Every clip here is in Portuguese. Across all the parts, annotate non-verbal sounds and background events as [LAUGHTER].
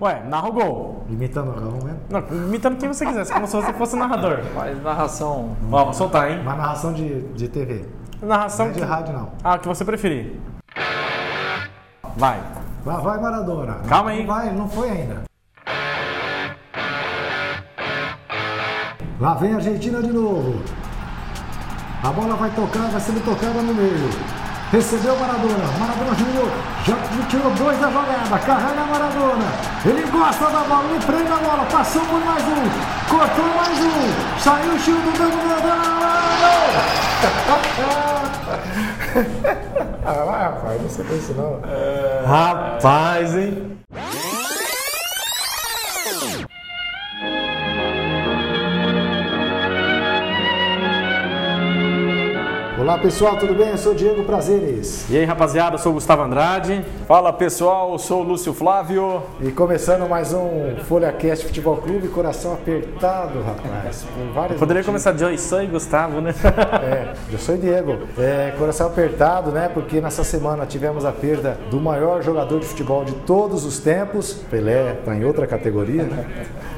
Ué, narra o gol. Imitando o Raul mesmo? Não, imitando quem você quiser, como se você fosse narrador. Faz narração. Ó, vou soltar, hein? Uma narração de, de TV. Narração Não é de rádio, não. Ah, que você preferir. Vai. Lá vai Maradona. Calma aí. Não vai, não foi ainda. Lá vem a Argentina de novo. A bola vai tocar, vai sendo tocada no meio. Recebeu Maradona. Maradona Júnior já tirou dois da jogada. Carrega Maradona. Ele gosta da bola, ele prende a bola. Passou por mais um. Cortou mais um. Saiu o chute do [LAUGHS] Ah, vai, rapaz, não sei isso não. Rapaz, hein? Olá pessoal, tudo bem? Eu sou o Diego Prazeres. E aí, rapaziada, eu sou o Gustavo Andrade. Fala pessoal, eu sou o Lúcio Flávio. E começando mais um Folha Cast Futebol Clube, coração apertado, rapaz. Com várias Poderia notícias. começar de oi, sou e Gustavo, né? [LAUGHS] É, eu sou o Diego. É, coração apertado, né? Porque nessa semana tivemos a perda do maior jogador de futebol de todos os tempos. Pelé está em outra categoria, né?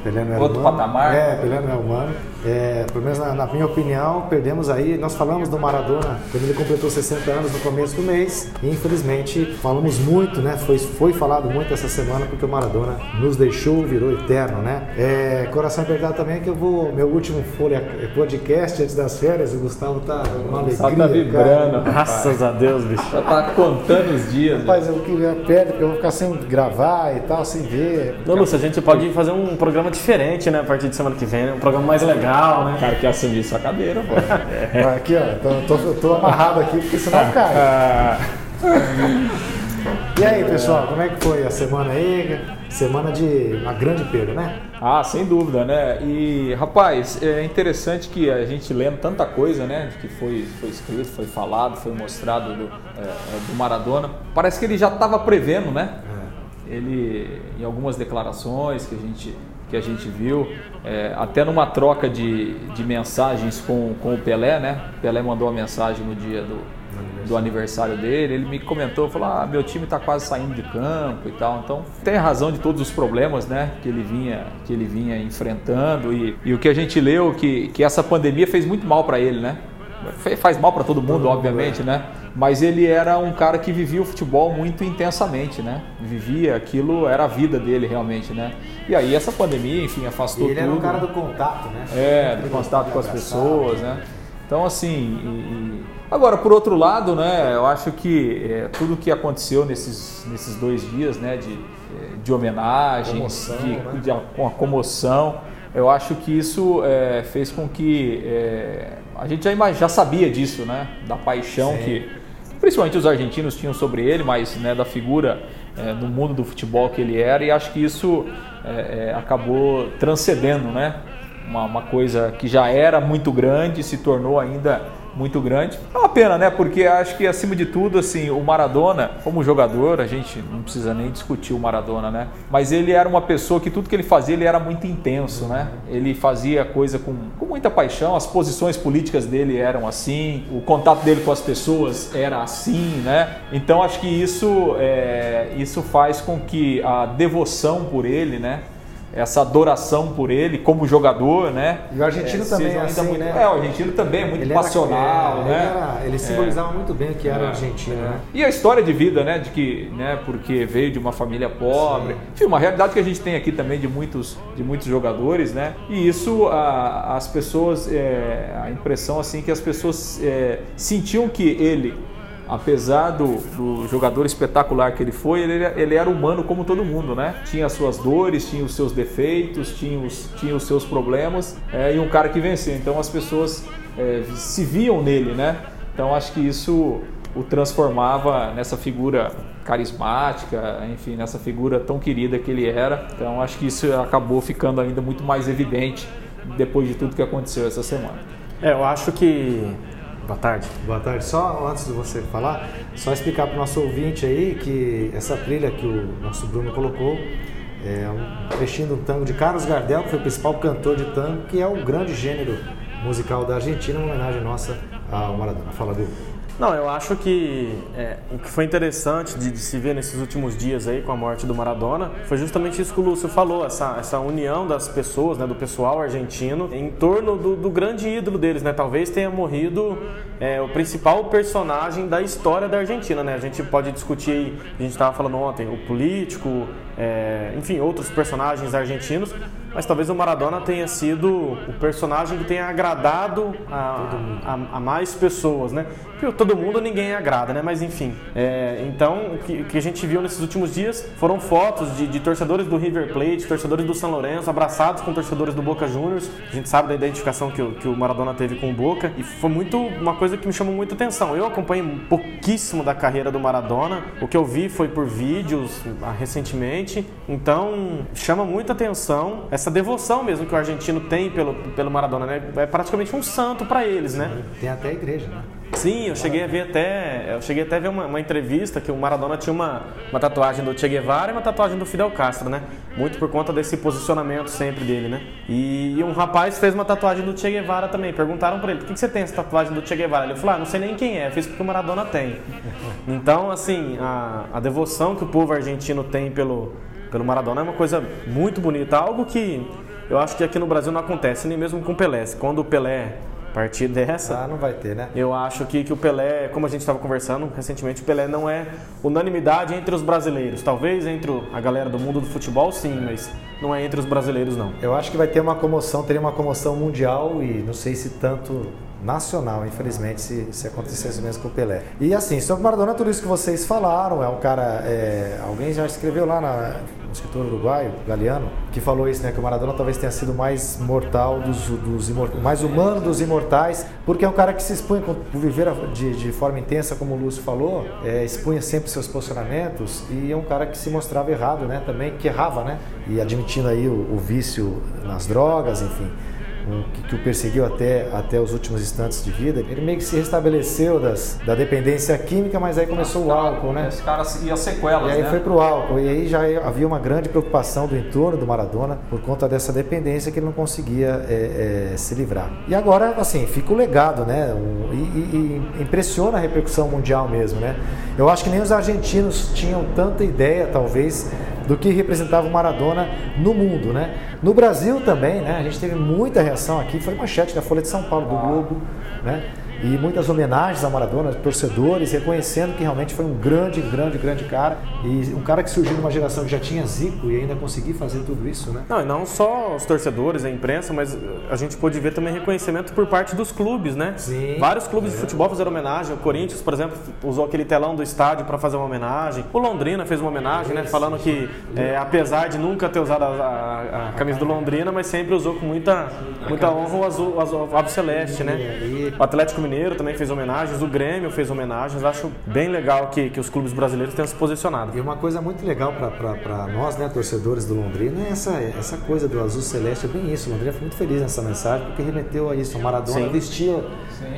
Pelé não é Outro humano. patamar. É, Pelé não é humano. É, pelo menos na, na minha opinião, perdemos aí. Nós falamos do Maradona quando ele completou 60 anos no começo do mês. E infelizmente falamos muito, né? Foi, foi falado muito essa semana porque o Maradona nos deixou, virou eterno, né? É, coração apertado também que eu vou. Meu último Folha podcast antes das férias, o Gustavo tá uma alegria. Só tá vibrando. Graças a Deus, bicho. Já tá contando os dias. né? Rapaz, eu queria perto, porque eu vou ficar sem gravar e tal, sem ver. Ô, Lúcio, a gente pode fazer um programa diferente, né? A partir de semana que vem, né? Um programa mais legal, né? O cara quer assumir sua cadeira, pô. Vai [LAUGHS] Aqui, ó, tô, tô, tô amarrado aqui porque senão cai. Ah, E aí, pessoal, como é que foi a semana aí? Semana de uma grande perda, né? Ah, sem dúvida, né? E, rapaz, é interessante que a gente lendo tanta coisa, né? Que foi, foi escrito, foi falado, foi mostrado do, é, é, do Maradona. Parece que ele já estava prevendo, né? Ele, em algumas declarações que a gente, que a gente viu, é, até numa troca de, de mensagens com, com o Pelé, né? O Pelé mandou uma mensagem no dia do, do aniversário dele, ele me comentou, falou, ah, meu time está quase saindo de campo e tal. Então, tem razão de todos os problemas, né, que ele vinha, que ele vinha enfrentando e, e o que a gente leu que, que essa pandemia fez muito mal para ele, né? Faz mal para todo mundo, obviamente, né? Mas ele era um cara que vivia o futebol muito intensamente, né? Vivia aquilo, era a vida dele realmente, né? E aí essa pandemia, enfim, afastou ele tudo. era um cara do contato, né? É, do contato com as pessoas, né? Então, assim, e- agora, por outro lado, né, eu acho que é, tudo que aconteceu nesses, nesses dois dias, né, de, é, de homenagens, Comoção, de, né? de a- com a comoção, eu acho que isso é, fez com que é, a gente já, já sabia disso, né, da paixão Sim. que principalmente os argentinos tinham sobre ele, mas né, da figura é, no mundo do futebol que ele era, e acho que isso é, é, acabou transcendendo, né? Uma, uma coisa que já era muito grande se tornou ainda muito grande. É uma pena, né? Porque acho que acima de tudo, assim, o Maradona, como jogador, a gente não precisa nem discutir o Maradona, né? Mas ele era uma pessoa que tudo que ele fazia, ele era muito intenso, né? Ele fazia coisa com, com muita paixão, as posições políticas dele eram assim, o contato dele com as pessoas era assim, né? Então acho que isso, é, isso faz com que a devoção por ele, né? Essa adoração por ele como jogador, né? E o argentino é, também é ainda assim, muito- né? É, o argentino também é muito Ele era- passional, é, né? Ele, era- ele simbolizava muito bem o que era o argentino, né? E a história de vida, né? De que, né? Porque veio de uma família pobre. Enfim, uma realidade que a gente tem aqui também de muitos, de muitos jogadores, né? E isso, a- as pessoas, é, a impressão assim que as pessoas é, sentiam que ele, apesar do, do jogador espetacular que ele foi, ele, ele era humano como todo mundo, né? Tinha as suas dores, tinha os seus defeitos, tinha os, tinha os seus problemas é, e um cara que venceu. Então as pessoas é, se viam nele, né? Então acho que isso o transformava nessa figura carismática, enfim, nessa figura tão querida que ele era. Então acho que isso acabou ficando ainda muito mais evidente depois de tudo que aconteceu essa semana. É, eu acho que. Boa tarde. Boa tarde. Só antes de você falar, só explicar para o nosso ouvinte aí que essa trilha que o nosso Bruno colocou é um trechinho do tango de Carlos Gardel, que foi o principal cantor de tango, que é o grande gênero musical da Argentina, uma homenagem nossa ao Maradona. Fala, Bill. Não, eu acho que é, o que foi interessante de, de, se ver nesses últimos dias aí com a morte do Maradona foi justamente isso que o Lúcio falou, essa, essa união das pessoas, né, do pessoal argentino em torno do, do grande ídolo deles, né? Talvez tenha morrido é, o principal personagem da história da Argentina, né? A gente pode discutir a gente estava falando ontem, o político, é, enfim, outros personagens argentinos, mas talvez o Maradona tenha sido o personagem que tenha agradado a, a, a mais pessoas, né? Porque todo mundo ninguém agrada, né? Mas enfim. É, então, o que, que, a gente viu nesses últimos dias foram fotos de, de, torcedores do River Plate, torcedores do São Lourenço, abraçados com torcedores do Boca Juniors. A gente sabe da identificação que o, que o Maradona teve com o Boca e foi muito uma coisa que me chamou muita atenção. Eu acompanhei pouquíssimo da carreira do Maradona. O que eu vi foi por vídeos ah, recentemente. Então, chama muita atenção essa devoção mesmo que o argentino tem pelo, pelo Maradona, né? É praticamente um santo para eles, né? Tem até a igreja, né? Sim, eu cheguei a ver até. Eu cheguei até a ver uma, uma, entrevista que o Maradona tinha uma, uma tatuagem do Che Guevara e uma tatuagem do Fidel Castro, né? Muito por conta desse posicionamento sempre dele, né? E, e um rapaz fez uma tatuagem do Che Guevara também. Perguntaram para ele, por que, que você tem essa tatuagem do Che Guevara? Ele falou, ah, não sei nem quem é, fiz porque o Maradona tem. [LAUGHS] Então, assim, a, a devoção que o povo argentino tem pelo, pelo Maradona é uma coisa muito bonita. Algo que eu acho que aqui no Brasil não acontece, nem mesmo com o Pelé. Quando o Pelé partir dessa. Ah, não vai ter, né? Eu acho que, que o Pelé, como a gente estava conversando recentemente, o Pelé não é unanimidade entre os brasileiros. Talvez entre a galera do mundo do futebol, sim, mas não é entre os brasileiros, não. Eu acho que vai ter uma comoção, teria uma comoção mundial e não sei se tanto nacional, infelizmente, se, se acontecesse mesmo com o Pelé. E assim, sobre o Maradona, tudo isso que vocês falaram, é um cara. É, alguém já escreveu lá na, no escritor uruguaio, Galeano, que falou isso, né? Que o Maradona talvez tenha sido mais mortal dos, dos mais humano dos imortais, porque é um cara que se expunha viver de, de forma intensa, como o Lúcio falou, é, expunha sempre seus posicionamentos e é um cara que se mostrava errado, né? Também, que errava, né? E admitindo aí o, o vício nas drogas, enfim que, que, o perseguiu até, até os últimos instantes de vida, ele meio que se restabeleceu das, da dependência química, mas aí começou o álcool, né? Esse cara ia sequelas, E aí né? foi pro álcool, e aí já havia uma grande preocupação do entorno do Maradona por conta dessa dependência que ele não conseguia é, é, se livrar. E agora, assim, fica o legado, né? E, e, e impressiona a repercussão mundial mesmo, né? Eu acho que nem os argentinos tinham tanta ideia, talvez, do que representava o Maradona no mundo, né? No Brasil também, né? A gente teve muita reação aqui, foi manchete da Folha de São Paulo, do Globo, né? E muitas homenagens a Maradona, torcedores reconhecendo que realmente foi um grande, grande, grande cara e um cara que surgiu numa geração que já tinha Zico e ainda conseguiu fazer tudo isso, né? Não, e não só os torcedores, a imprensa, mas a gente pôde ver também reconhecimento por parte dos clubes, né? Sim. Vários clubes é. de futebol fizeram homenagem. O Corinthians, por exemplo, usou aquele telão do estádio para fazer uma homenagem. O Londrina fez uma homenagem, né? Falando que, é, apesar de nunca ter usado a, a, a, camisa do Londrina, mas sempre usou com muita, muita honra o azul, o azul, o azul celeste, né? O Atlético Mineiro Mineiro também fez homenagens, o Grêmio fez homenagens. Acho bem legal que, que os clubes brasileiros tenham se posicionado. E uma coisa muito legal para nós, né, torcedores do Londrina, é essa, essa coisa do azul celeste. É bem isso. O Londrina foi muito feliz nessa mensagem porque remeteu a isso. O Maradona Sim. vestia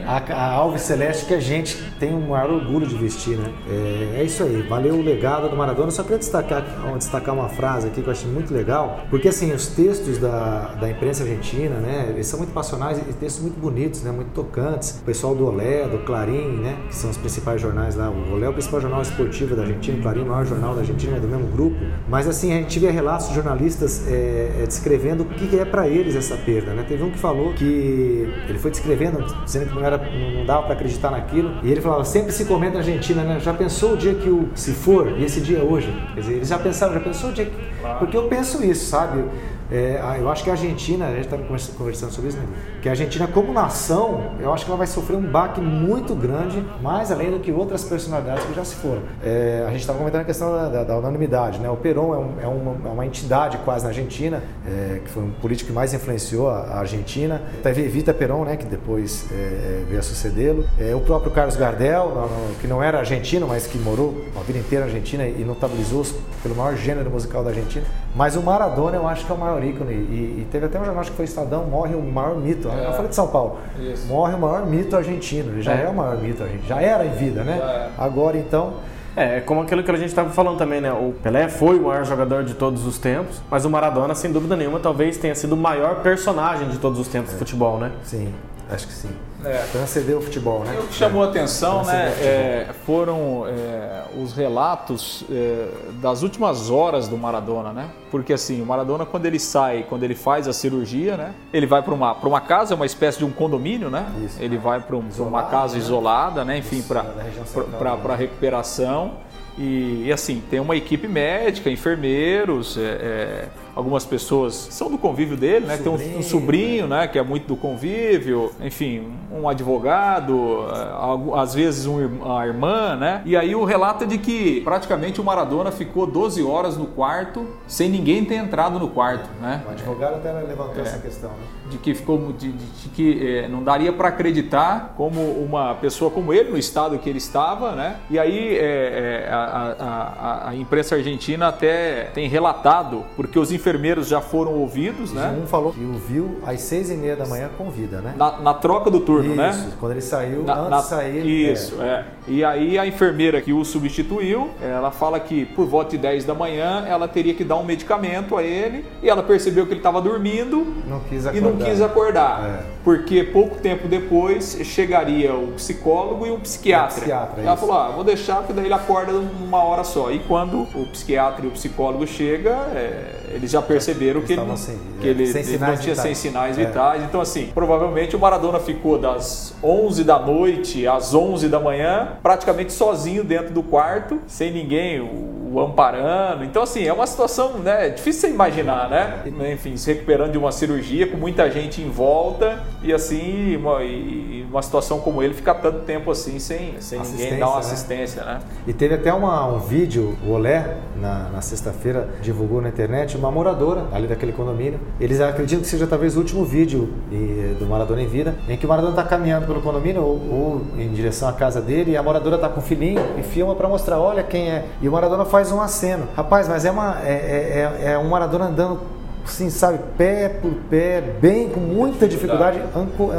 a, a alve celeste que a gente tem o maior orgulho de vestir, né? É, é, isso aí. Valeu o legado do Maradona. Só queria destacar, destacar uma frase aqui que eu achei muito legal, porque assim, os textos da, da imprensa argentina, né, eles são muito passionais e textos muito bonitos, né, muito tocantes. O pessoal pessoal do Olé, do Clarim, né, que são os principais jornais lá. O Olé é o principal jornal esportivo da Argentina, o Clarim é o maior jornal da Argentina, é do mesmo grupo. Mas assim, a gente via relatos de jornalistas é, é, descrevendo o que é para eles essa perda. Né? Teve um que falou que ele foi descrevendo, dizendo que não, era, não dava para acreditar naquilo. E ele falava, sempre se comenta na Argentina, né? Já pensou o dia que o se for, e esse dia é hoje? Quer dizer, eles já pensaram, já pensou o dia que. Porque eu penso isso, sabe? É, eu acho que a Argentina, a gente estava conversando sobre isso, né? que a Argentina, como nação, eu acho que ela vai sofrer um baque muito grande, mais além do que outras personalidades que já se foram. É, a gente estava comentando a questão da, da, da, unanimidade. Né? O Perón é, um, é, uma, é, uma, entidade quase na Argentina, é, que foi um político que mais influenciou a, a Argentina. Teve Evita Perón, né? que depois é, veio a sucedê-lo. o próprio Carlos Gardel, que não era argentino, mas que morou a vida inteira na Argentina e notabilizou pelo maior gênero musical da Argentina. Mas o Maradona, eu acho que é o maior ícone. E, e teve até um jornal, acho que foi Estadão, morre o maior mito. É. Eu falei de São Paulo. Isso. Morre o maior mito argentino. Ele já é, é o maior mito argentino. Já era em vida, né? É. Agora, então... É, como aquilo que a gente estava falando também, né? O Pelé foi o maior jogador de todos os tempos, mas o Maradona, sem dúvida nenhuma, talvez tenha sido o maior personagem de todos os tempos é. do futebol, né? Sim, acho que sim. É. transcendeu o futebol, né? O que chamou a atenção, né, é, foram é, os relatos é, das últimas horas do Maradona, né? Porque assim, o Maradona quando ele sai, quando ele faz a cirurgia, né? Ele vai para uma, uma casa, uma espécie de um condomínio, né? Isso. Ele vai para um, uma casa né? isolada, né? Enfim, para recuperação. E, e, assim, tem uma equipe médica, enfermeiros, é, é, algumas pessoas são do convívio dele, né? Sobrinho, tem um, um sobrinho, né? Que é muito do convívio, enfim, um advogado, é, às vezes um, uma irmã, né? E aí o relato é de que praticamente o Maradona ficou 12 horas no quarto sem ninguém ter entrado no quarto, né? O advogado até levantou é, essa questão, né? De que ficou de, de, de que é, não daria para acreditar como uma pessoa como ele no estado que ele estava, né? E aí é a, a, a, imprensa argentina até tem relatado porque os enfermeiros já foram ouvidos, né? Um falou que o viu às seis e meia da manhã com vida, né? Na, na troca do turno, isso, né? Isso, quando ele saiu, na, antes na, de sair. Isso, é. é. E aí a enfermeira que o substituiu, ela fala que por volta de 10 da manhã ela teria que dar um medicamento a ele e ela percebeu que ele estava dormindo não e não quis acordar. É. Porque pouco tempo depois chegaria o psicólogo e o psiquiatra. psiquiatra ela isso. falou: ah, vou deixar que daí ele acorda numa hora só. E quando o psiquiatra e o psicólogo chega, é, eles já perceberam que, ele, sem, que ele, ele não tinha sem sinais é. vitais. Então, assim, provavelmente o Maradona ficou das 11 da noite às 11 da manhã, praticamente sozinho dentro do quarto, sem ninguém o amparando. Então, assim, é uma situação né, difícil de você imaginar, né? Enfim, se recuperando de uma cirurgia com muita gente em volta e assim, uma, e uma situação como ele ficar tanto tempo assim sem, sem ninguém dar uma né? assistência, né? E teve até uma, um vídeo, o Olé, na, na sexta-feira, divulgou na internet, uma moradora ali daquele condomínio. Eles acreditam que seja talvez o último vídeo do Maradona em vida, em que o Maradona está caminhando pelo condomínio ou, ou, em direção à casa dele e a moradora está com o filhinho e filma para mostrar, olha quem é. E o Maradona faz faz um aceno. Rapaz, mas é, uma, é, é, é, é um Maradona andando assim, sabe, pé por pé, bem, com muita dificuldade,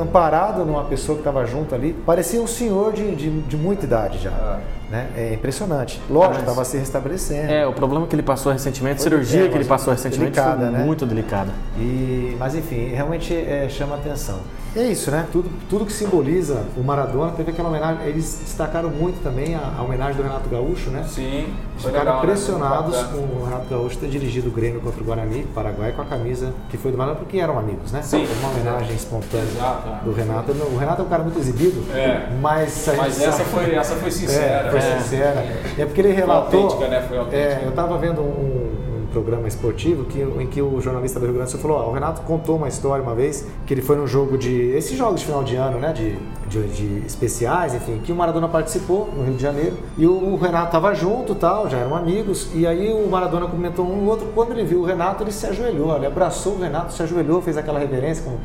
amparado numa pessoa que estava junto ali. Parecia um senhor de, de, de muita idade já. Ah. Né? É impressionante. Lógico, estava se restabelecendo. É, o problema que ele passou recentemente, a cirurgia é, que ele passou recentemente delicada, foi né? muito delicada. E, mas enfim, realmente é, chama atenção. É isso, né? Tudo, tudo que simboliza o Maradona teve aquela homenagem. Eles destacaram muito também a, a homenagem do Renato Gaúcho, né? Sim. Ficaram legal, né? impressionados né? com o Renato Gaúcho ter dirigido o Grêmio contra o Guarani, Paraguai, com a camisa que foi do Maradona, porque eram amigos, né? Sim. Foi uma homenagem espontânea Exato, do Renato. O Renato é um cara muito exibido, é. mas. Mas essa foi, essa foi sincera. É, foi é. sincera. É porque ele relatou. Foi autêntica, né? Foi autêntica. É, eu estava vendo um programa esportivo que, em que o jornalista do Rio Grande do Sul falou: o Renato contou uma história uma vez que ele foi num jogo de. esses jogos de final de ano, né? De, de, de especiais, enfim, que o Maradona participou no Rio de Janeiro e o, Renato estava junto tal, já eram amigos. E aí o Maradona comentou um e outro. Quando ele viu o Renato, ele se ajoelhou, ele abraçou o Renato, se ajoelhou, fez aquela reverência como,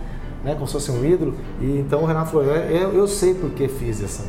né, como se fosse um ídolo. E então o Renato falou: eu, eu sei por que fiz essa?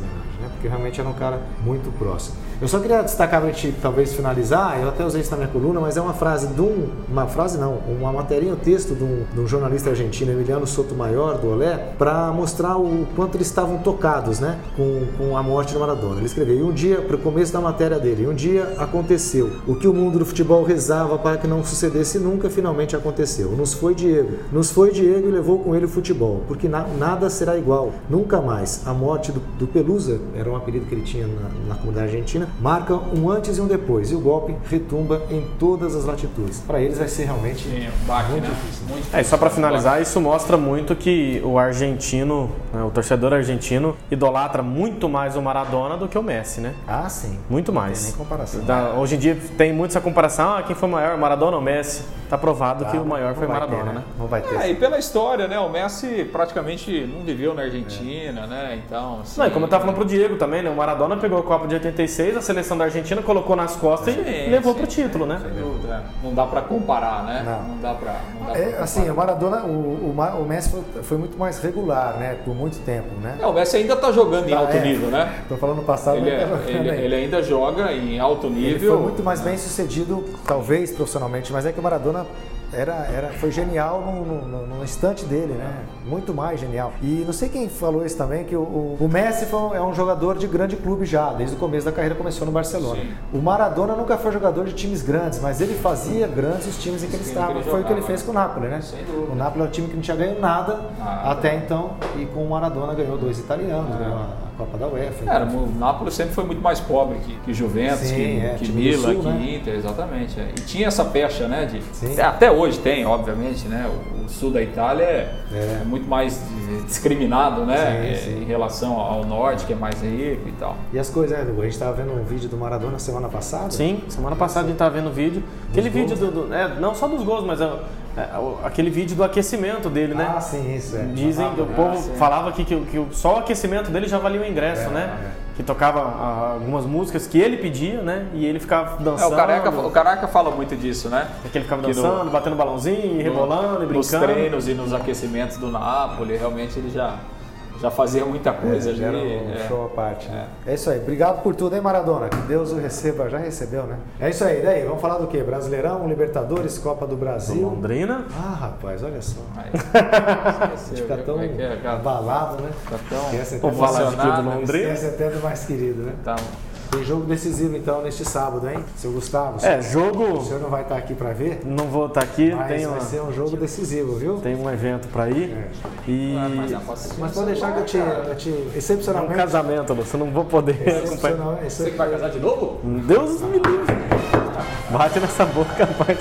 Porque realmente era um cara muito próximo. Eu só queria destacar para a gente talvez finalizar, eu até usei isso na minha coluna, mas é uma frase de um, uma frase não, uma matéria, um texto de um, de um jornalista argentino, Emiliano Sotomayor, do Olé, para mostrar o quanto eles estavam tocados, né, com, com a morte do Maradona. Ele escreveu, e um dia, para o começo da matéria dele, um dia aconteceu o que o mundo do futebol rezava para que não sucedesse nunca, finalmente aconteceu. Nos foi Diego, nos foi Diego e levou com ele o futebol, porque na, nada será igual, nunca mais. A morte do, do Pelusa, era um apelido que ele tinha na, na comunidade argentina, marca um antes e um depois e o golpe retumba em todas as latitudes. Para eles vai ser realmente Sim, baque, muito, né? difícil. muito difícil. É, só para finalizar, isso mostra muito que o argentino, né, o torcedor argentino, idolatra muito mais o Maradona do que o Messi, né? Ah, sim. Muito mais. Não tem nem comparação. Da, hoje em dia tem muito essa comparação, ah, quem foi maior, Maradona ou Messi? Tá provado que o maior foi Maradona, ter, né? né? Não vai ter. É, e pela história, né? O Messi praticamente não viveu na Argentina, é. né? Então, assim, Não, e como eu tava falando pro Diego também, né? O Maradona pegou a Copa de 86, a seleção da Argentina colocou nas costas sim, e levou sim, pro título, né? É. Não dá para comparar, né? Não, não dá para. É, assim, o Maradona, o, o, o Messi foi, foi, muito mais regular, né? Por muito tempo, né? É, o Messi ainda tá jogando em tá, alto é. nível, né? Tô falando no passado, ele, é, tá ele, ele, ainda joga em alto nível. Ele foi muito mais bem sucedido, talvez profissionalmente, mas é que o Maradona era, era, foi genial no, no, no, instante dele, né? Muito mais genial. E não sei quem falou isso também, que o, o Messi foi, é um jogador de grande clube já, desde o começo da carreira começou no Barcelona. Sim. O Maradona nunca foi jogador de times grandes, mas ele fazia grandes os times em que ele estava. Foi o que ele fez com o Napoli, né? O Napoli é um time que não tinha ganho nada ah, até então, e com o Maradona ganhou dois italianos, ah. ganhou a Copa da UEFA. Era, o Napoli sempre foi muito mais pobre que, que Juventus, Sim, que, é, que Milan, Sul, que né? Inter, exatamente. É. E tinha essa pecha, né? De, até hoje tem, obviamente, né? O, o sul da Itália é, é. é muito mais discriminado, né? Sim, sim. Em relação ao norte, que é mais rico e tal. E as coisas, né, A gente estava vendo um vídeo do Maradona semana passada? Sim, semana passada a gente estava vendo o vídeo. Aquele gols, vídeo do, do é, não só dos gols, mas é, aquele vídeo do aquecimento dele, né? Ah, sim, isso é. Dizem, ah, o povo ah, falava aqui que, que, só o aquecimento dele já valia o ingresso, é, né? É. Que tocava algumas músicas que ele pedia, né? E ele ficava dançando. É, o, Careca, o Careca fala muito disso, né? É que ele ficava dançando, no, batendo balãozinho, rebolando e brincando. Nos treinos e nos aquecimentos do Napoli, realmente ele já já fazia muita coisa é, ali. Um é. show à parte. Né? É. é. isso aí. Obrigado por tudo, hein, Maradona? Que Deus o receba. Já recebeu, né? É isso aí. Daí, vamos falar do quê? Brasileirão, Libertadores, Copa do Brasil. Do Londrina. Ah, rapaz, olha só. Fica [LAUGHS] tão é, é, abalado, né? Fica tão Vamos falar de do Londrina. Esse é até do mais querido, né? Tá. Tem jogo decisivo então neste sábado, hein? Seu Gustavo. É, jogo. O senhor não vai estar aqui para ver? Não vou estar aqui. Mas tem vai uma... ser um jogo decisivo, viu? Tem um evento para ir. É. E... Mas pode deixar que eu te, eu te excepcionalmente. É um casamento, você não vou poder acompanhar. Você que vai casar de novo? Deus me livre. Bate nessa boca, [LAUGHS] rapaz.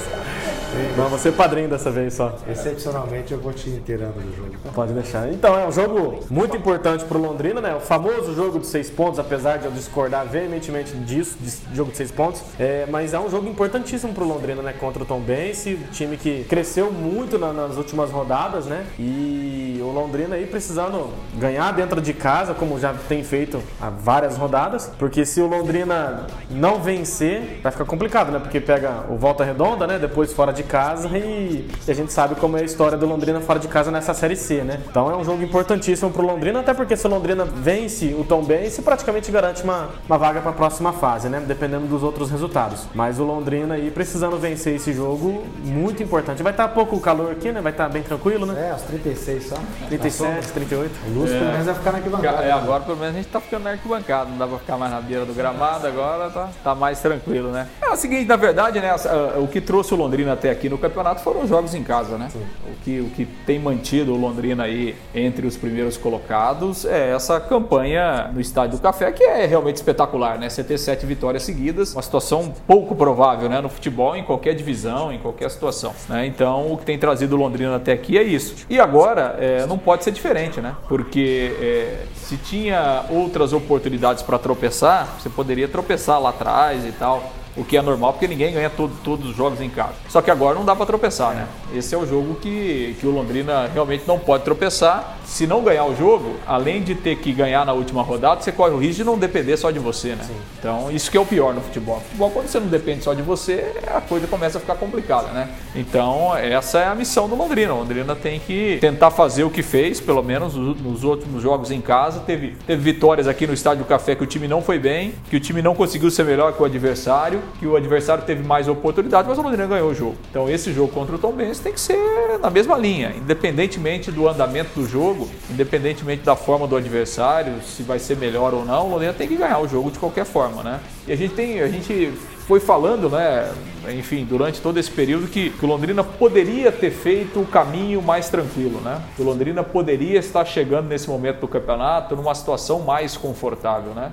Não, você é padrinho dessa vez só. Excepcionalmente eu vou te inteirando do jogo. Pode deixar. Então, é um jogo muito importante para o Londrina, né? O famoso jogo de seis pontos, apesar de eu discordar veementemente disso, de jogo de seis pontos. É, mas é um jogo importantíssimo para o Londrina, né? Contra o Tom Bense, time que cresceu muito na, nas últimas rodadas, né? E o Londrina aí precisando ganhar dentro de casa, como já tem feito há várias rodadas, porque se o Londrina não vencer, vai ficar complicado, né? Porque pega o Volta Redonda, né? Depois fora de casa e, e, a gente sabe como é a história do Londrina fora de casa nessa Série C, né? Então é um jogo importantíssimo pro Londrina, até porque se o Londrina vence o Tom Benz, praticamente garante uma, uma vaga para a próxima fase, né? Dependendo dos outros resultados. Mas o Londrina aí precisando vencer esse jogo, muito importante. Vai estar tá pouco calor aqui, né? Vai estar tá bem tranquilo, né? É, os 36 só. 37, 38. O Lúcio é. pelo menos vai ficar na arquibancada. É, agora pelo menos a gente tá ficando na arquibancada, não dá pra ficar mais na beira do gramado, agora tá, tá mais tranquilo, né? É o seguinte, na verdade, né? O que trouxe o Londrina até aqui no campeonato foram os jogos em casa, né? O que, o que tem mantido o Londrina aí entre os primeiros colocados é essa campanha no Estádio do Café, que é realmente espetacular, né? Você ter sete vitórias seguidas, uma situação pouco provável, né? No futebol, em qualquer divisão, em qualquer situação. Né? Então, o que tem trazido o Londrina até aqui é isso. E agora, é, não pode ser diferente, né? Porque é, se tinha outras oportunidades para tropeçar, você poderia tropeçar lá atrás e tal o que é normal porque ninguém ganha todo, todos os jogos em casa. Só que agora não dá para tropeçar, né? Esse é o jogo que, que o Londrina realmente não pode tropeçar. Se não ganhar o jogo, além de ter que ganhar na última rodada, você corre o risco de não depender só de você, né? Sim. Então, isso que é o pior no futebol. No futebol, quando você não depende só de você, a coisa começa a ficar complicada, né? Então, essa é a missão do Londrina. O Londrina tem que tentar fazer o que fez, pelo menos nos últimos jogos em casa. Teve, teve vitórias aqui no Estádio Café que o time não foi bem, que o time não conseguiu ser melhor que o adversário que o adversário teve mais oportunidade, mas o Londrina ganhou o jogo. Então esse jogo contra o Tom Benz tem que ser na mesma linha, independentemente do andamento do jogo, independentemente da forma do adversário, se vai ser melhor ou não, o Londrina tem que ganhar o jogo de qualquer forma, né? E a gente tem, a gente foi falando, né, enfim, durante todo esse período que, que o Londrina poderia ter feito o caminho mais tranquilo, né? Que o Londrina poderia estar chegando nesse momento do campeonato numa situação mais confortável, né?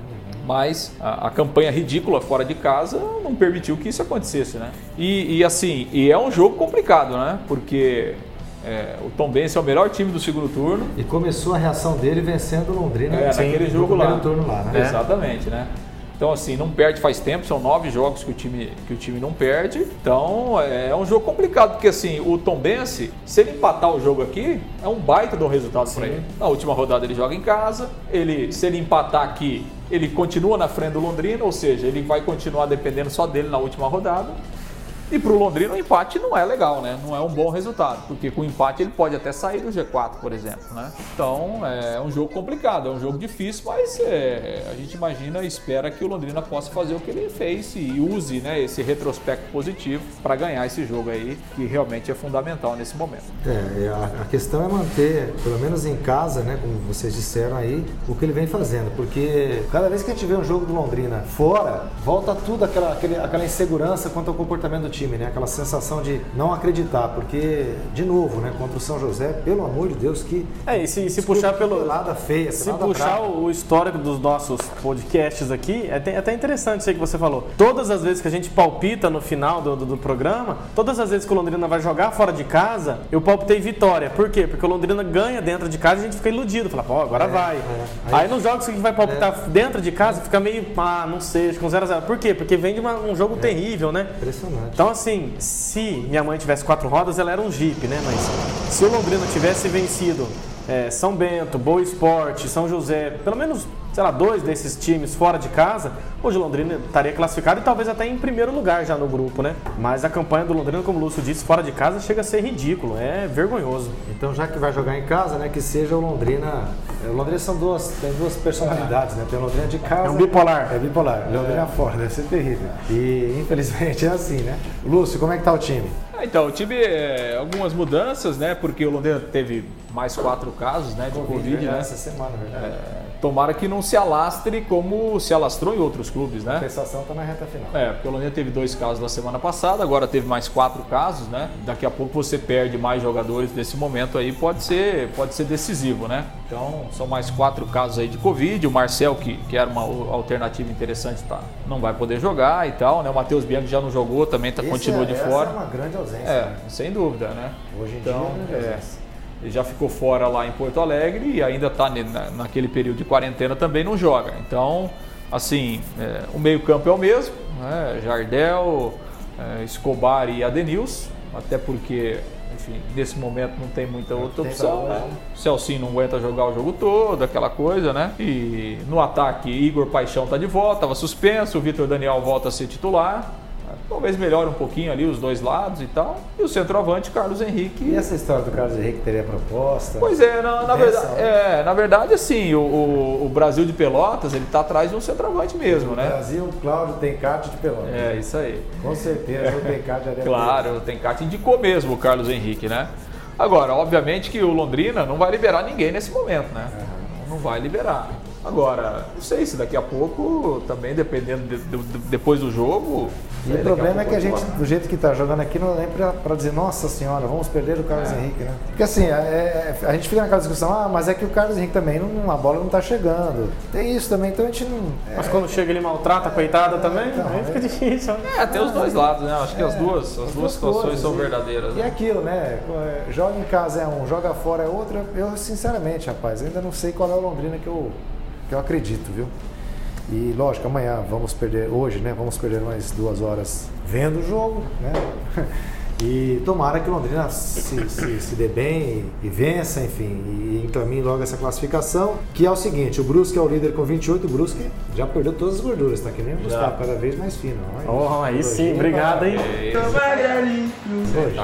Mas a, a, campanha ridícula fora de casa não permitiu que isso acontecesse, né? E, e assim, e é um jogo complicado, né? Porque é, o Tom Benz é o melhor time do segundo turno. E começou a reação dele vencendo o Londrina é, naquele jogo lá. Turno lá né? Exatamente, né? Então, assim, não perde faz tempo, são nove jogos que o time, que o time não perde. Então, é um jogo complicado, porque assim, o Tom Bense, se ele empatar o jogo aqui, é um baita de um resultado para ele. Na última rodada ele joga em casa, ele, se ele empatar aqui, ele continua na frente do Londrina, ou seja, ele vai continuar dependendo só dele na última rodada. E para o Londrina o empate não é legal, né? Não é um bom resultado, porque com o empate ele pode até sair do G4, por exemplo, né? Então é um jogo complicado, é um jogo difícil, mas é, a gente imagina e espera que o Londrina possa fazer o que ele fez e use né, esse retrospecto positivo para ganhar esse jogo aí, que realmente é fundamental nesse momento. É, a, questão é manter, pelo menos em casa, né, como vocês disseram aí, o que ele vem fazendo, porque cada vez que a gente vê um jogo do Londrina fora, volta tudo aquela, aquele, aquela insegurança quanto ao comportamento do time, né? Aquela sensação de não acreditar, porque, de novo, né, contra o São José, pelo amor de Deus, que. É, e se, se puxar pelo. Pelada feia, Se puxar o histórico dos nossos podcasts aqui, é até- é até interessante isso aí que você falou. Todas as vezes que a gente palpita no final do, do, do programa, todas as vezes que o Londrina vai jogar fora de casa, eu palpitei vitória. Por quê? Porque o Londrina ganha dentro de casa e a gente fica iludido. Fala, pô, agora vai. é. Aí, Aí- nos jogos que vai palpitar dentro de casa, fica meio, ah, não sei, com 0x0. Por quê? Porque vem de uma- um jogo terrível, né? Impressionante. Então, assim, se minha mãe tivesse quatro rodas, ela era um Jeep, né? Mas se o Londrina tivesse vencido é, São Bento, Boa Esporte, São José, pelo menos, sei lá, dois desses times fora de casa, hoje o Londrina estaria classificado e talvez até em primeiro lugar já no grupo, né? Mas a campanha do Londrina, como o Lúcio disse, fora de casa chega a ser ridículo, é vergonhoso. Então, já que vai jogar em casa, né, que seja o Londrina. O Londrina são duas, tem duas personalidades, né? Tem o Londrina de casa. É um bipolar. É bipolar. Londrina fora, deve ser terrível. E infelizmente [LAUGHS] é assim, né? Lúcio, como é que tá o time? Ah, Então, o time, é, algumas mudanças, né? Porque o Londrina teve mais quatro casos né, de Covid, né? Essa semana, verdade. Tomara que não se alastre como se alastrou em outros clubes, A né? compensação tá na reta final. É, porque o Londrina teve dois casos na semana passada, agora teve mais quatro casos, né? Daqui a pouco você perde mais jogadores nesse momento aí, pode ser, pode ser decisivo, né? Então, são mais quatro casos aí de Covid. O Marcel, que, que era uma alternativa interessante, tá, não vai poder jogar e tal, né? O Matheus Bianchi já não jogou, também tá, Esse continua é- de fora. é uma grande ausência. É, né? sem dúvida, né? Hoje em então, dia é uma grande é, ausência. ele já ficou fora lá em Porto Alegre e ainda está naquele período de quarentena também não joga. Então, assim, é, o meio-campo é o mesmo, né? Jardel, é, Escobar e Adenils, até porque, enfim, nesse momento não tem muita outra opção. Né? O Celcinho não aguenta jogar o jogo todo, aquela coisa, né? E no ataque, Igor Paixão tá de volta, estava suspenso, o Vitor Daniel volta a ser titular. Talvez melhore um pouquinho ali os dois lados e tal. E o centroavante, Carlos Henrique. E essa história do Carlos Henrique teria proposta? Pois é, na, na verdade, é, na verdade, assim, o, o- o Brasil de Pelotas, ele tá atrás de um centroavante mesmo, No né? Brasil, o Cláudio tem carte de pelota. É, isso aí. Com certeza o Tencate já deve Claro, o Tencate indicou mesmo o Carlos Henrique, né? Agora, obviamente que o Londrina não vai liberar ninguém nesse momento, né? Não vai liberar. Agora, não sei se daqui a pouco, também dependendo de- de- de- depois do jogo. E o problema é pouco que a gente, do jeito que tá jogando aqui, não lembra pra dizer, nossa senhora, vamos perder o Carlos Henrique, né? Porque assim, é- é- a gente fica naquela discussão, ah, mas é que o Carlos Henrique também, não, a bola não tá chegando. Tem isso também, então a gente não. Mas quando chega ele maltrata a coitada também, então, aí fica difícil. É, tem os dois lados, né? Acho que as duas, as duas duas situações coisas, são e- verdadeiras. E né? aquilo, né? É, Joga em casa é um, joga fora é outra. Eu, sinceramente, rapaz, ainda não sei qual é o Londrina que eu, que eu acredito, viu? E lógico, amanhã vamos perder, hoje, né? Vamos perder mais duas horas vendo o jogo, né? [LAUGHS] E tomara que o Londrina se, se, se dê bem e, e vença, enfim, e encaminhe logo essa classificação. Que é o seguinte: o Brusque é o líder com 28, o Brusque já perdeu todas as gorduras, tá que nem o Gustavo, cada vez mais fino. Olha, Oh, aí sim, obrigado, hein? elogio,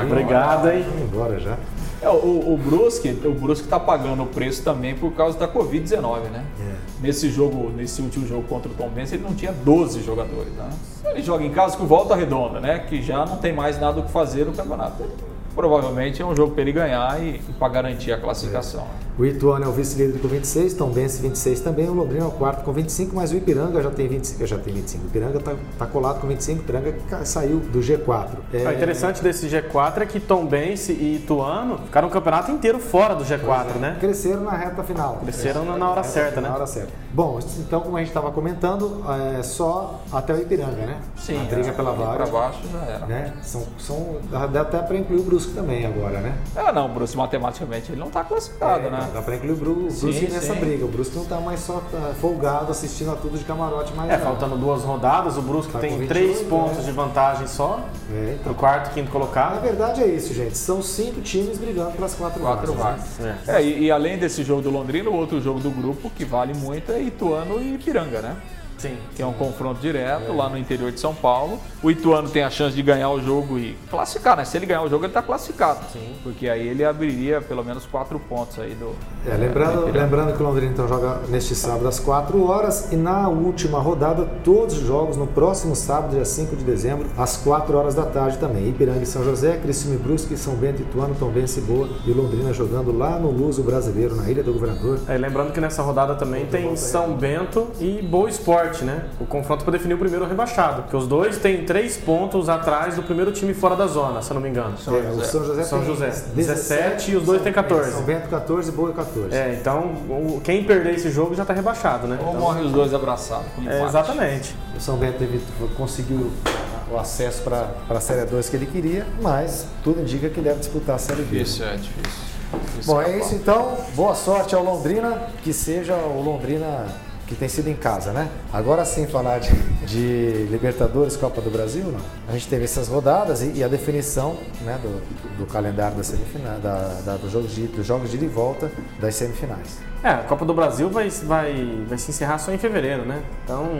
Obrigado, hein? Vamos embora já. É, o, o Brusque, o Brusque tá pagando o preço também por causa da Covid-19, né? É. Nesse jogo, nesse último jogo contra o Tom Benz, ele não tinha 12 jogadores, né? Ele joga em casa com volta redonda, né? Que já não tem mais nada o que fazer no campeonato. Ele, provavelmente é um jogo para ele ganhar e, e para garantir a classificação. O Ituano é o vice-líder com 26, Tom Benz 26 também, o Londrina é o quarto com 25, mas o Ipiranga já tem 25, já tem 25. O Ipiranga tá, tá colado com 25, o Ipiranga saiu do G4. É, O interessante desse G4 é que Tom Bense e Ituano ficaram o campeonato inteiro fora do G4, né? Cresceram na reta final. Cresceram na- na hora certa, final, né? Na hora certa. Bom, então como a gente estava comentando, é só até o Ipiranga, né? Sim, a briga pela vaga. Para baixo já era. Né? São, são, dá até para incluir o Brusque também agora, né? Ah, não, o Brusque matematicamente ele não tá classificado, É, né? Dá para incluir o Bru- o Sim, Brusque nessa sim. briga. O Brusque não tá mais só tá, folgado assistindo a tudo de camarote mais É, não. faltando duas rodadas, o Brusque Tá tem com 28, três pontos né? de vantagem só É, então. pro quarto e quinto Na colocado. verdade é isso, gente. São cinco times brigando pelas quatro, Quatro vagas. vagas. né? É, e, e além desse jogo do Londrina, o outro jogo do grupo que vale muito é Ituano e Ipiranga, né? Sim. que é um confronto direto lá no interior de São Paulo. O Ituano tem a chance de ganhar o jogo e classificar, né? Se ele ganhar o jogo, ele está classificado. Sim. Porque aí ele abriria pelo menos quatro pontos aí do. É, lembrando, do Ipiranga. lembrando que o Londrina então joga neste sábado às 4 horas e na última rodada todos os jogos no próximo sábado, dia 5 de dezembro, às 4 horas da tarde também. Ipiranga e São José, Criciúma e Brusque, São Bento, Ituano, Tombense e Boa e Londrina jogando lá no Luso Brasileiro, na Ilha do Governador. É, lembrando que nessa rodada também tem São Bento e Boa Esporte, né? O confronto para definir o primeiro rebaixado. Que os dois têm três pontos atrás do primeiro time fora da zona, se eu não me engano. São É, José. o São José São tem José, 17 e os dois têm São- 14. São Bento 14 e Boa 14. É, então o- quem perder esse jogo já está rebaixado, né? Ou Então, morre os dois abraçados com é, exatamente. O São Bento teve- conseguiu o acesso para a Série 2 que ele queria, mas tudo indica que deve disputar a Série B. Difícil, é difícil. Bom, é isso então. Boa sorte ao Londrina, que seja o Londrina que tem sido em casa, né? Agora sim, falar de, de Libertadores, Copa do Brasil, não. A gente teve essas rodadas e, e a definição né, do, do calendário da semifinal, da, da, do jogo de, dos jogos de ida e volta das semifinais. É, a Copa do Brasil vai, vai, vai se encerrar só em fevereiro, né? Então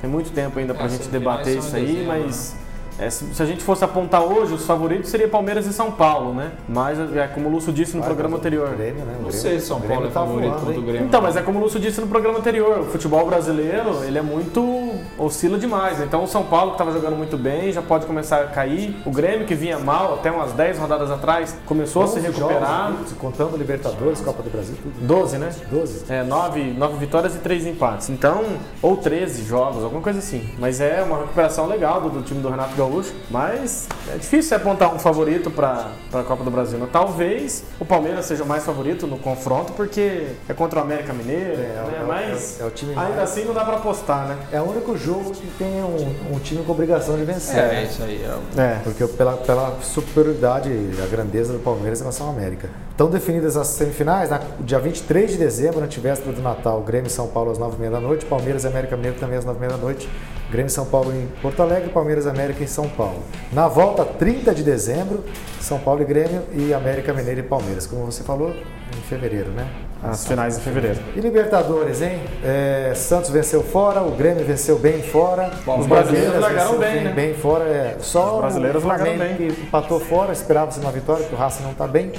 tem muito tempo ainda pra É, gente debater isso aí, dezembro, mas é, se, se a gente fosse apontar hoje, os favoritos seria Palmeiras e São Paulo, né? Mas é como o Lúcio disse no Vai, programa anterior. Grêmio, né? Não sei se São Paulo é tá favorito voando, contra o hein? Grêmio. Então, mas é como o Lúcio disse no programa anterior, o futebol brasileiro, ele é muito oscila demais. Então o São Paulo que estava jogando muito bem, já pode começar a cair. O Grêmio que vinha mal até umas 10 rodadas atrás, começou a se 11 recuperar. jogos, contando Libertadores, Copa do Brasil, tudo. 12, né? 12. É, nove, nove vitórias e três empates. Então, ou 13 jogos, alguma coisa assim. Mas é uma recuperação legal do, do time do Renato Gaúcho. Mas é difícil você apontar um favorito para a Copa do Brasil. né? Talvez o Palmeiras seja o mais favorito no confronto, porque é contra o América Mineiro, É, né? é o- mas é o- é o time ainda mais- assim não dá para apostar, né? É o único jogo que tem um, um time com obrigação de vencer. É, né? isso aí. É, É. Porque pela, pela superioridade e a grandeza do Palmeiras em relação ao América. Estão definidas as semifinais, na, dia 23 de dezembro, na véspera do Natal, Grêmio e São Paulo às 9h30 da noite, Palmeiras e América Mineiro também às 9h30 da noite, Grêmio São Paulo em Porto Alegre, Palmeiras América em São Paulo. Na volta, 30 de dezembro, São Paulo e Grêmio e América Mineiro e Palmeiras. Como você falou, em fevereiro, né? As finais em fevereiro. E Libertadores, hein? É, Santos venceu fora, o Grêmio venceu bem fora. Bom, os brasileiros largaram venceu bem, né? Bem fora, é. Só Os brasileiros o Flamengo largaram bem. que empatou fora, esperava-se uma vitória, porque o Racing não está bem.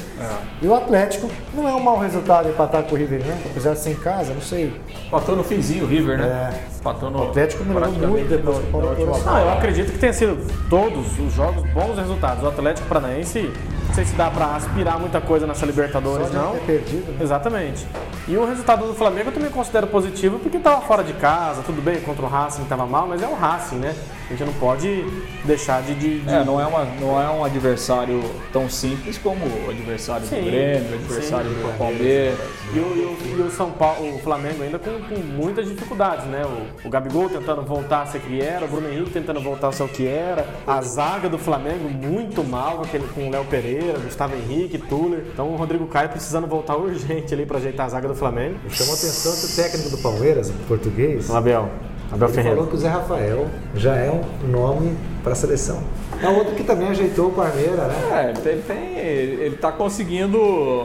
E o Atlético não é um mau resultado empatar com o River, não, apesar de ser em casa, não sei. Empatou no finzinho o River, né? É. Empatou no. O Atlético melhorou muito depois que o Não, eu acredito que tenha sido todos os jogos bons resultados. O Atlético Paranaense, não sei se dá para aspirar muita coisa nessa Libertadores, não. ter perdido, né? Exatamente. E o resultado do Flamengo eu também considero positivo porque estava fora de casa, tudo bem, contra o Racing estava mal, mas é o Racing, né? A gente não pode deixar de. de- de- É, não é, uma, não é um adversário tão simples como o adversário Sim, do Grêmio, o adversário sim. do Palmeiras. E o, e o- e o São Paulo, o Flamengo ainda com, com muitas dificuldades, né? O, o Gabigol tentando voltar a ser que era, o Bruno Henrique tentando voltar a ser o que era, a zaga do Flamengo muito mal, com, aquele, com o Léo Pereira, Gustavo Henrique, Tuller. Então o Rodrigo Caio precisando voltar urgente ali para ajeitar a zaga do Flamengo. Chamou a atenção que o técnico do Palmeiras, português, Abel. Abel ele Ferreira. falou que o Zé Rafael já é um nome para a seleção. É outro que também ajeitou o Palmeiras, né? É, ele, tem, ele, tem- ele tá conseguindo,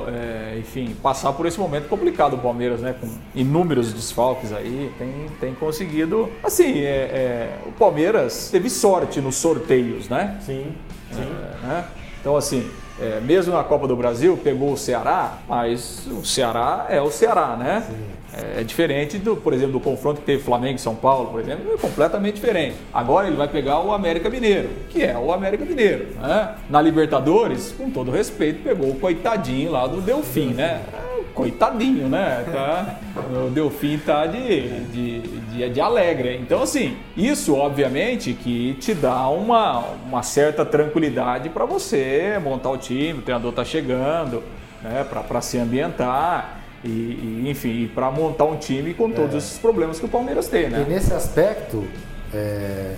é, enfim, passar por esse momento complicado o Palmeiras, né? Com inúmeros desfalques aí, tem, tem conseguido. Assim, é, é, o Palmeiras teve sorte nos sorteios, né? Sim, sim. É, né? Então, assim, é, mesmo na Copa do Brasil, pegou o Ceará, mas o Ceará é o Ceará, né? É, é diferente, do, por exemplo, do confronto que teve Flamengo e São Paulo, por exemplo, é completamente diferente. Agora ele vai pegar o América Mineiro, que é o América Mineiro. Né? Na Libertadores, com todo respeito, pegou o coitadinho lá do Delfim, né? Coitadinho, né? Tá? O Delfim tá de, de, de, de alegre. Então, assim, isso obviamente que te dá uma, uma certa tranquilidade para você montar o time, o treinador tá chegando, né? Para se ambientar. E, e, enfim, para montar um time com todos esses problemas que o Palmeiras tem, E né? nesse aspecto, é,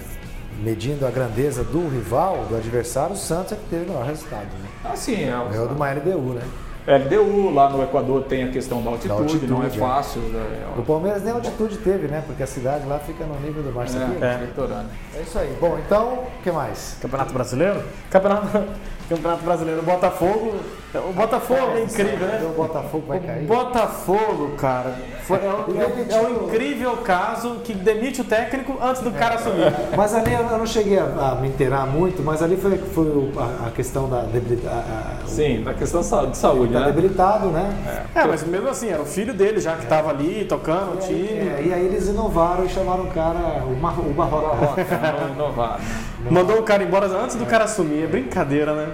medindo a grandeza do rival, do adversário, o Santos é que teve o melhor resultado. Né? Assim, é, É o de uma LDU, né? LDU, lá no Equador tem a questão da altitude, altitude, não é é. fácil. né? O Palmeiras nem altitude teve, né? Porque a cidade lá fica no nível do mar. aqui. É, é. É isso aí. Bom, então, o que mais? Campeonato Brasileiro? Campeonato, Campeonato Brasileiro. O Botafogo. O Botafogo é incrível, né? O Botafogo vai cair. O Botafogo, cara, foi, é, um, é, [LAUGHS] é um incrível caso que demite o técnico antes do cara assumir. Mas ali eu não cheguei a, a me inteirar muito, mas ali foi, foi a, a questão da debilidade. Sim, da questão de saúde, Tá né? debilitado, né? É, mas mesmo assim, era o filho dele já que estava ali tocando o time. É, e aí eles inovaram e chamaram o cara, o, Mar, o Barroca. Não inovar. né? Mandou o cara embora antes do cara assumir. É brincadeira, né?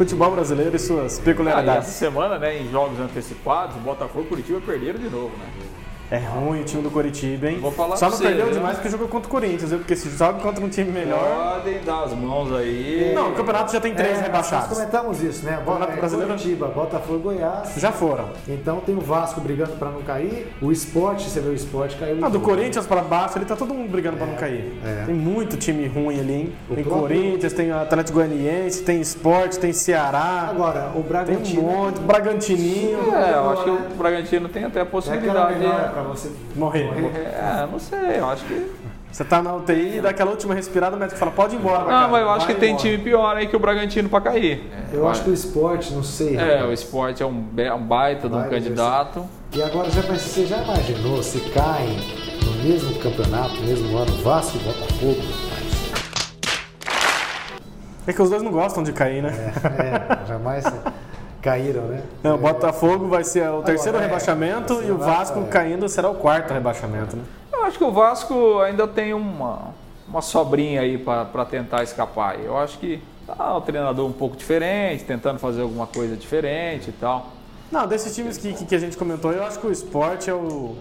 Futebol brasileiro e suas Ah, e essa peculiaridades. semana, né, em jogos antecipados, Botafogo e Curitiba perderam de novo, né? É ruim o time do Coritiba, hein? Vou falar Só não você, perdeu viu? demais porque jogou contra o Corinthians, viu? Porque se joga contra um time melhor. Podem dar as mãos aí. Não, o campeonato já tem três É, Nós rebaixados. comentamos isso, né? Campeonato É, Brasileiro- Curitiba, Botafogo e Goiás. Já foram. Então tem o Vasco brigando para não cair. O esporte, você vê o esporte caiu. Ah, do Corinthians pra baixo, ali tá todo mundo brigando pra não cair. é. Tem muito time ruim ali, hein? O tem próprio- Corinthians, tem Atlético Goianiense, tem Esporte, tem Ceará, Agora, o tem um Bragantino. monte, Bragantininho. É, eu acho que o Bragantino tem até a É possibilidade melhor de. para você. Morrer. É, não sei, eu acho que. Você tá na UTI, dá aquela última respirada, o médico fala, pode ir embora. pra Não, casa. mas eu acho Vai que tem embora. time pior aí que o Bragantino pra cair. Eu acho que o esporte, não sei. É, rapaz. o esporte é um, be- um baita de um candidato. E agora já, você já imaginou se caem no mesmo campeonato, no mesmo ano, Vasco e Botafogo? É que os dois não gostam de cair, né? É, jamais [LAUGHS] caíram, né? Não, o Botafogo vai ser o terceiro é, rebaixamento ser e o Vasco é. caindo será o quarto rebaixamento, né? Eu acho que o Vasco ainda tem uma, uma sobrinha aí pra pra tentar escapar. Eu acho que tá o treinador um pouco diferente, tentando fazer alguma coisa diferente e tal. Não, desses times que, que, que a gente comentou, eu acho que o esporte é o,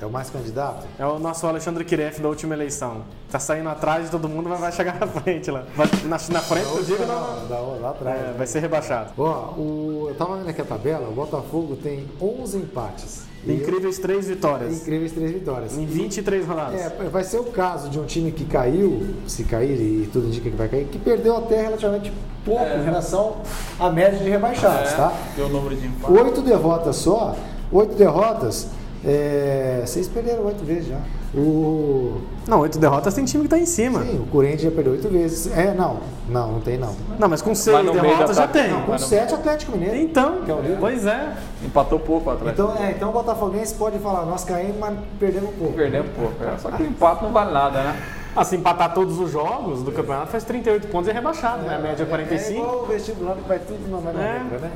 É o mais candidato? é o nosso Alexandre Kiref da última eleição. Tá saindo atrás de todo mundo, mas vai chegar [LAUGHS] na frente lá. Vai, na, na frente do digo, não, Da, lá atrás. é, vai ser rebaixado. Ó, o, eu tava vendo aqui a tabela, o Botafogo tem 11 empates. Incríveis três vitórias. Incríveis três vitórias. Em 23 rodadas. É, vai ser o caso de um time que caiu, se cair e tudo indica que vai cair, que perdeu até relativamente pouco em relação à média de rebaixados, tá? Deu o número de empate. Oito derrotas só, oito derrotas, é, vocês perderam oito vezes já. O, Não, oito derrotas tem time que tá em cima. sim, o Corinthians já perdeu oito vezes. É, não, não, não tem não. Não, mas com seis no derrotas já tem. Com Mas não- sete Atlético Mineiro. Então, Que é o pois é. Empatou pouco atrás. Então, é, então o Botafoguense pode falar, nós caímos, mas perdemos um pouco. Perdemos pouco. é. Só que o empate não vale nada, né? Ah, se empatar todos os jogos do campeonato, faz 38 pontos e é rebaixado, né? A média é É 45. igual o vestibular que vai tudo na mesma É. letra, né?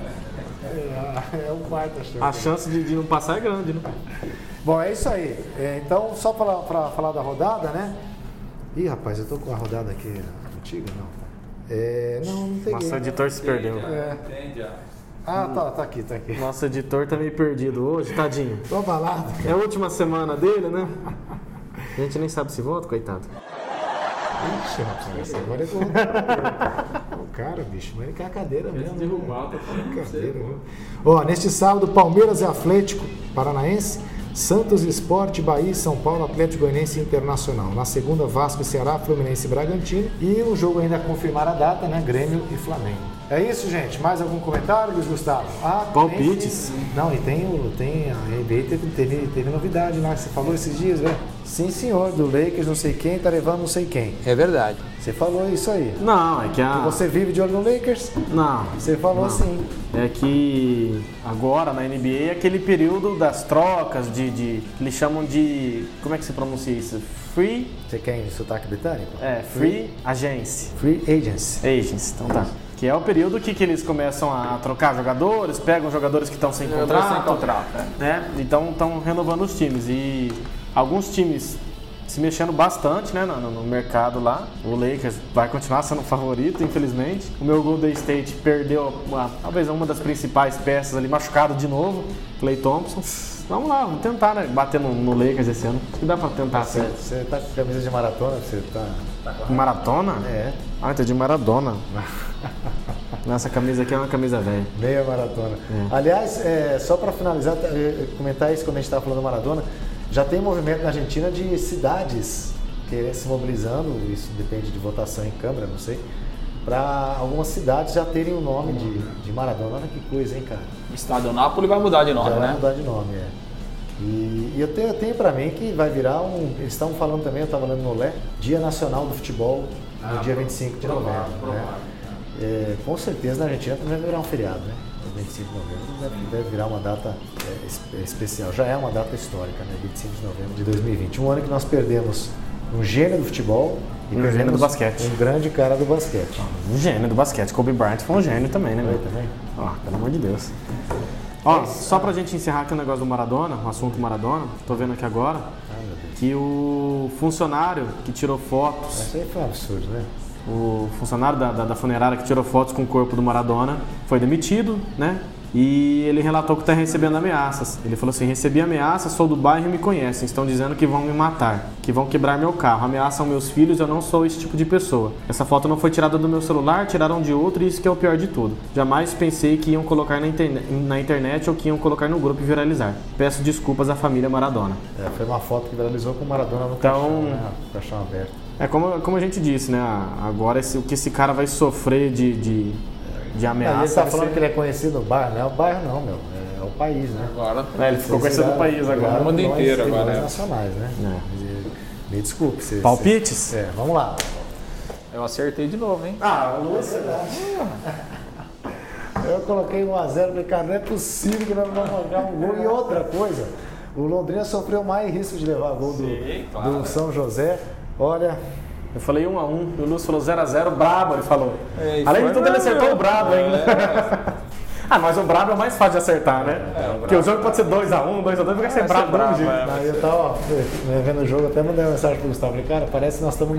É, é um quarto chance. A chance de, de não passar é grande, né? Bom, é isso aí. É, então, só para falar da rodada, né? Ih, rapaz, eu tô com a rodada aqui antiga, não. É, não, não tem. Nosso editor se perdeu. É. Entende? ó. Ah, tá, tá aqui, tá aqui. Nosso editor tá meio perdido hoje, tadinho. Tô abalado. É a última semana dele, né? A gente nem sabe se volta, coitado. Ixi, rapaz, agora é. [LAUGHS] Cara, bicho, mas ele quer a cadeira mesmo. né? Falando pra Cadeira? Ó, neste sábado, Palmeiras e Atlético Paranaense, Santos Esporte, Bahia, São Paulo, Atlético Goianiense e Internacional. Na segunda, Vasco e Ceará, Fluminense e Bragantino. E o jogo ainda a confirmar a data, né? Grêmio e Flamengo. É isso, gente. Mais algum comentário, Luiz Gustavo? Ah, Palpites. sim. Não, e tem, o- tem a NBA teve, teve, teve novidade lá que você falou esses dias, velho. Sim, senhor, do Lakers não sei quem, tá levando não sei quem. É verdade. Você falou isso aí. Não, é que a. Você vive de olho no Lakers? Não. Você falou Não. assim. É que agora na NBA é aquele período das trocas, de, de. Eles chamam de. Como é que se pronuncia isso? Free. Você quer em sotaque britânico? É, Free Agency. Free Agents. Agents, então tá. Que é o período que, que eles começam a trocar jogadores, pegam jogadores que estão sem Jogadores contrato. sem contrato, é. né? Então estão renovando os times. E alguns times se mexendo bastante né, no, no mercado lá. O Lakers vai continuar sendo o favorito, infelizmente. O meu Golden State perdeu uma- talvez uma das principais peças ali, machucado de novo, Clay Thompson. Vamos lá, vamos tentar né, bater no, no Lakers esse ano. Acho que dá pra tentar Você, sim. você tá com camisa de maratona? Você tá. Maratona? É. Ah, entendi, Maradona. Essa camisa aqui é uma camisa velha. Meia maratona. Aliás, é, só para finalizar, tá, é, comentar isso quando a gente estava falando da Maradona, já tem movimento na Argentina de cidades que se mobilizando, isso depende de votação em Câmara, não sei, para algumas cidades já terem o nome de, de Maradona. Olha que coisa, hein, cara? O estádio Nápoles vai mudar de nome, já vai né? mudar de nome, é. E, e eu tenho, eu tenho para mim que vai virar um. Eles estavam falando também, eu estava lendo no Lé, Dia Nacional do Futebol no dia 25 de novembro. né? é, com certeza na Argentina também vai virar um feriado, né? O 25 de novembro deve, deve virar uma data é, é, especial. Já é uma data histórica, né? 25 de novembro de 2020. Um ano que nós perdemos um gênio do futebol e Um gênio do basquete. Um grande cara do basquete. Um gênio do basquete. Kobe Bryant foi um gênio também, né, Foi meu? também? Ó, pelo amor de Deus. Ó, só pra gente encerrar aqui o negócio do Maradona, o assunto Maradona, tô vendo aqui agora Ah, que o funcionário que tirou fotos, Isso aí foi um absurdo, né? o funcionário da, da, da funerária que tirou fotos com o corpo do Maradona foi demitido, né? E ele relatou que está recebendo ameaças. Ele falou assim: recebi ameaças, sou do bairro e me conhecem. Estão dizendo que vão me matar, que vão quebrar meu carro. Ameaçam meus filhos, eu não sou esse tipo de pessoa. Essa foto não foi tirada do meu celular, tiraram de outro e isso que é o pior de tudo. Jamais pensei que iam colocar na, interne- na internet ou que iam colocar no grupo e viralizar. Peço desculpas à família Maradona. É, foi uma foto que viralizou com o Maradona no Então- caixão, né? Caixão aberto. É como, como a gente disse, né? Agora esse, o que esse cara vai sofrer de, de, de Ah, ameaça. ele tá falando ser- que ele é conhecido no bairro, não é o bairro não, meu. É, o país, né? Agora, É, ele ficou conhecido no país agora. O mundo inteiro agora, é. nacionais, né? Me, me desculpe. Se, Palpites? se- é, vamos lá. eu acertei de novo, hein? Ah, Lúcio. Eu coloquei 1x0, falei, cara, não é possível que nós vamos marcar um gol. E outra coisa, o Londrina sofreu mais risco de levar gol do, Sim, claro. do São José. Olha, Eu falei 1 a 1 e o Lúcio falou 0 a 0 brabo, ele falou. É, Além de tudo, ele acertou o brabo ainda. É. ah, mas o brabo é o mais fácil de acertar, né? Porque o jogo pode ser 2 a 1 2 a 2 vai ser Vai ser brabo, brabo, brabo, é. Aí eu tava né, vendo o jogo, até mandei uma mensagem pro Gustavo. Falei, cara, parece que nós estamos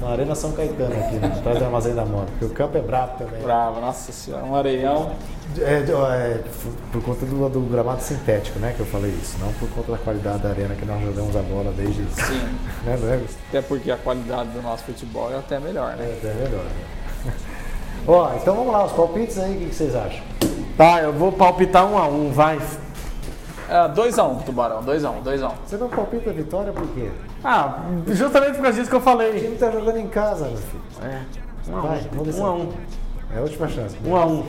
na Arena São Caetano aqui, né, atrás do Armazém da Moda. Porque o campo é brabo também. Bravo, nossa senhora, um areião. É, é, por conta do, do gramado sintético, né, que eu falei isso. Não por conta da qualidade da arena que nós jogamos a bola desde... Sim. [LAUGHS] Né, é, Gustavo? Até porque a qualidade do nosso futebol é até melhor, né? É, até melhor. Né? [LAUGHS] Ó, então vamos lá, os palpites aí, o que, que vocês acham? Tá, eu vou palpitar 1 a 1 vai. É, 2x1, Tubarão, 2x1 2x1. Você não palpita a vitória por quê? Ah, justamente por causa disso que eu O falei. time tá jogando em casa, meu filho. É. 1 a 1 Vai, vamos ver 1 a 1 É a última chance. 1 a 1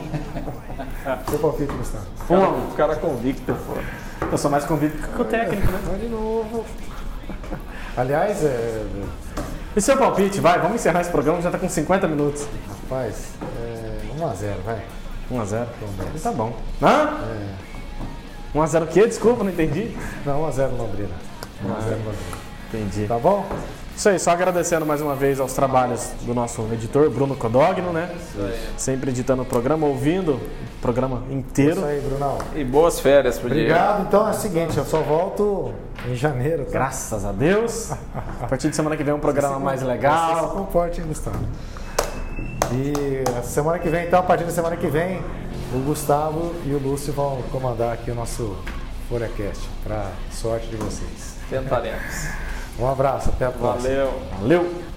Seu palpite, Gustavo. 1 a 1 O cara convicto, pô. Eu sou mais convicto que o técnico, né? Vai de novo. Aliás, é, E seu palpite, vai, vamos encerrar esse programa, já tá com 50 minutos. rapaz, é 1x0, vai. 1 a 0 Palmeiras. Tá bom. Hã? 1 a 0 o quê? Desculpa, não entendi. Não, 1x0 Londrina. 1x0 Londrina. Entendi. Tá bom? Isso aí, só agradecendo mais uma vez aos trabalhos do nosso editor, Bruno Codogno, né? Sempre editando o programa, ouvindo o programa inteiro. Isso aí, Brunão. E boas férias pro. Obrigado. Então é o seguinte, eu só volto em janeiro. Tá? Graças a Deus. A partir de semana que vem um programa mais Você legal. se comporte, hein, Gustavo. E a semana que vem, então, a partir da semana que vem, o Gustavo e o Lúcio vão comandar aqui o nosso FolhaCast, para sorte de vocês. Tentaremos. Um abraço, até a próxima. Valeu. Valeu!